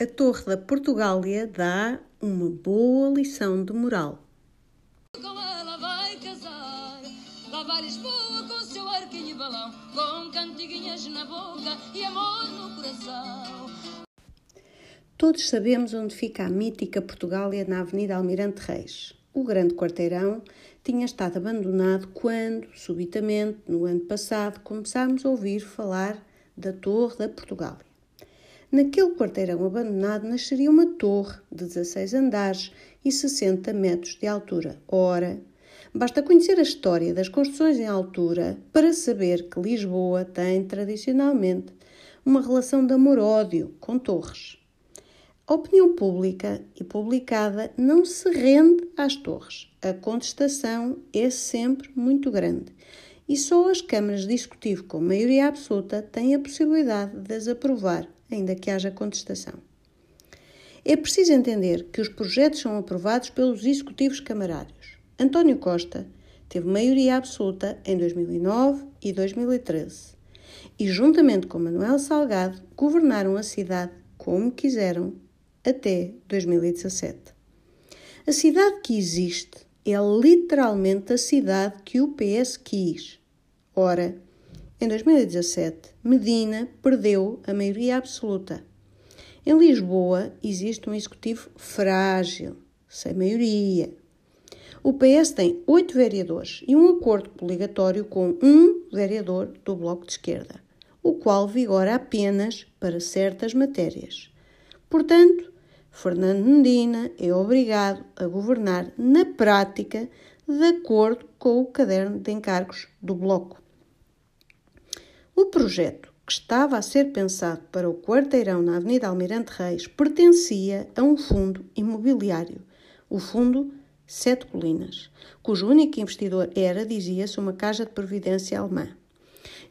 A Torre da Portugália dá uma boa lição de moral. Com ela vai casar, lá vai Lisboa com seu arquinho e balão, com cantiguinhas na boca e amor no coração. Todos sabemos onde fica a mítica Portugália na Avenida Almirante Reis. O grande quarteirão tinha estado abandonado quando, subitamente, no ano passado, começámos a ouvir falar da Torre da Portugália. Naquele quarteirão abandonado nasceria uma torre de 16 andares e 60 metros de altura. Ora, basta conhecer a história das construções em altura para saber que Lisboa tem tradicionalmente uma relação de amor-ódio com torres. A opinião pública e publicada não se rende às torres. A contestação é sempre muito grande e só as câmaras de executivo com maioria absoluta têm a possibilidade de as aprovar ainda que haja contestação. É preciso entender que os projetos são aprovados pelos executivos camarários. António Costa teve maioria absoluta em 2009 e 2013 e, juntamente com Manuel Salgado, governaram a cidade como quiseram até 2017. A cidade que existe é literalmente a cidade que o PS quis. Ora, em 2017, Medina perdeu a maioria absoluta. Em Lisboa existe um executivo frágil, sem maioria. O PS tem oito vereadores e um acordo obrigatório com um vereador do Bloco de Esquerda, o qual vigora apenas para certas matérias. Portanto, Fernando Medina é obrigado a governar na prática de acordo com o caderno de encargos do Bloco. O projeto, que estava a ser pensado para o quarteirão na Avenida Almirante Reis, pertencia a um fundo imobiliário, o Fundo Sete Colinas, cujo único investidor era, dizia-se, uma casa de previdência alemã.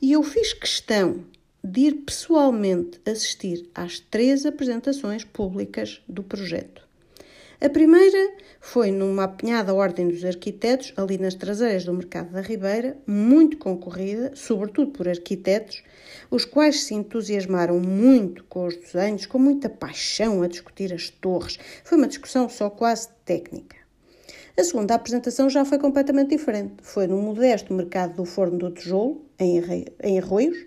E eu fiz questão de ir pessoalmente assistir às três apresentações públicas do projeto. A primeira foi numa apinhada Ordem dos Arquitetos, ali nas traseiras do Mercado da Ribeira, muito concorrida, sobretudo por arquitetos, os quais se entusiasmaram muito com os desenhos, com muita paixão a discutir as torres. Foi uma discussão só quase técnica. A segunda apresentação já foi completamente diferente. Foi no modesto mercado do Forno do Tijolo, em Arroios,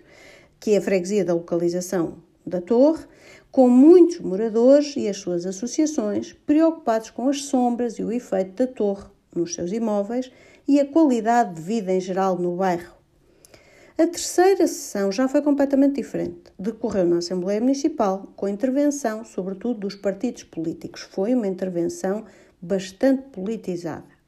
que é a freguesia da localização da torre, com muitos moradores e as suas associações preocupados com as sombras e o efeito da torre nos seus imóveis e a qualidade de vida em geral no bairro. A terceira sessão já foi completamente diferente. Decorreu na Assembleia Municipal, com intervenção, sobretudo, dos partidos políticos. Foi uma intervenção bastante politizada.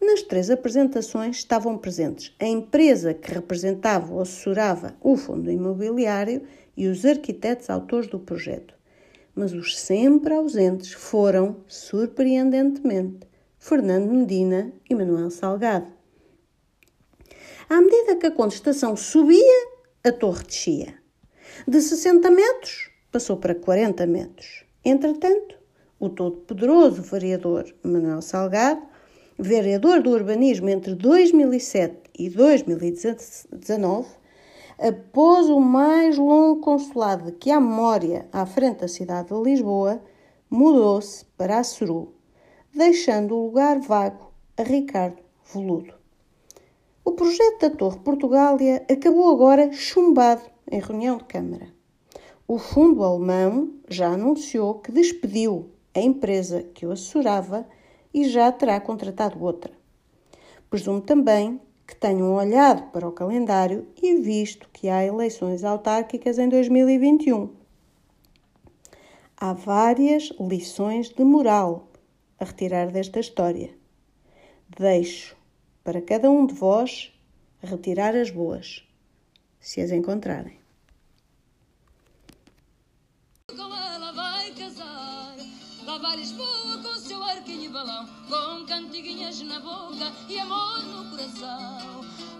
Nas três apresentações estavam presentes a empresa que representava ou assessorava o fundo imobiliário e os arquitetos autores do projeto. Mas os sempre ausentes foram, surpreendentemente, Fernando Medina e Manuel Salgado. À medida que a contestação subia, a torre descia. De 60 metros, passou para 40 metros. Entretanto, o todo-poderoso vereador Manuel Salgado, vereador do urbanismo entre 2007 e 2019, após o mais longo consulado que há memória à frente da cidade de Lisboa, mudou-se para a Suru, deixando o lugar vago a Ricardo Voludo. O projeto da Torre Portugália acabou agora chumbado em reunião de Câmara. O fundo alemão já anunciou que despediu a empresa que o assessorava e já terá contratado outra. Presumo também que tenham olhado para o calendário e visto que há eleições autárquicas em 2021. Há várias lições de moral a retirar desta história. Deixo para cada um de vós retirar as boas, se as encontrarem. Lá vai Lisboa com seu arquinho e balão, com cantiguinhas na boca e amor no coração.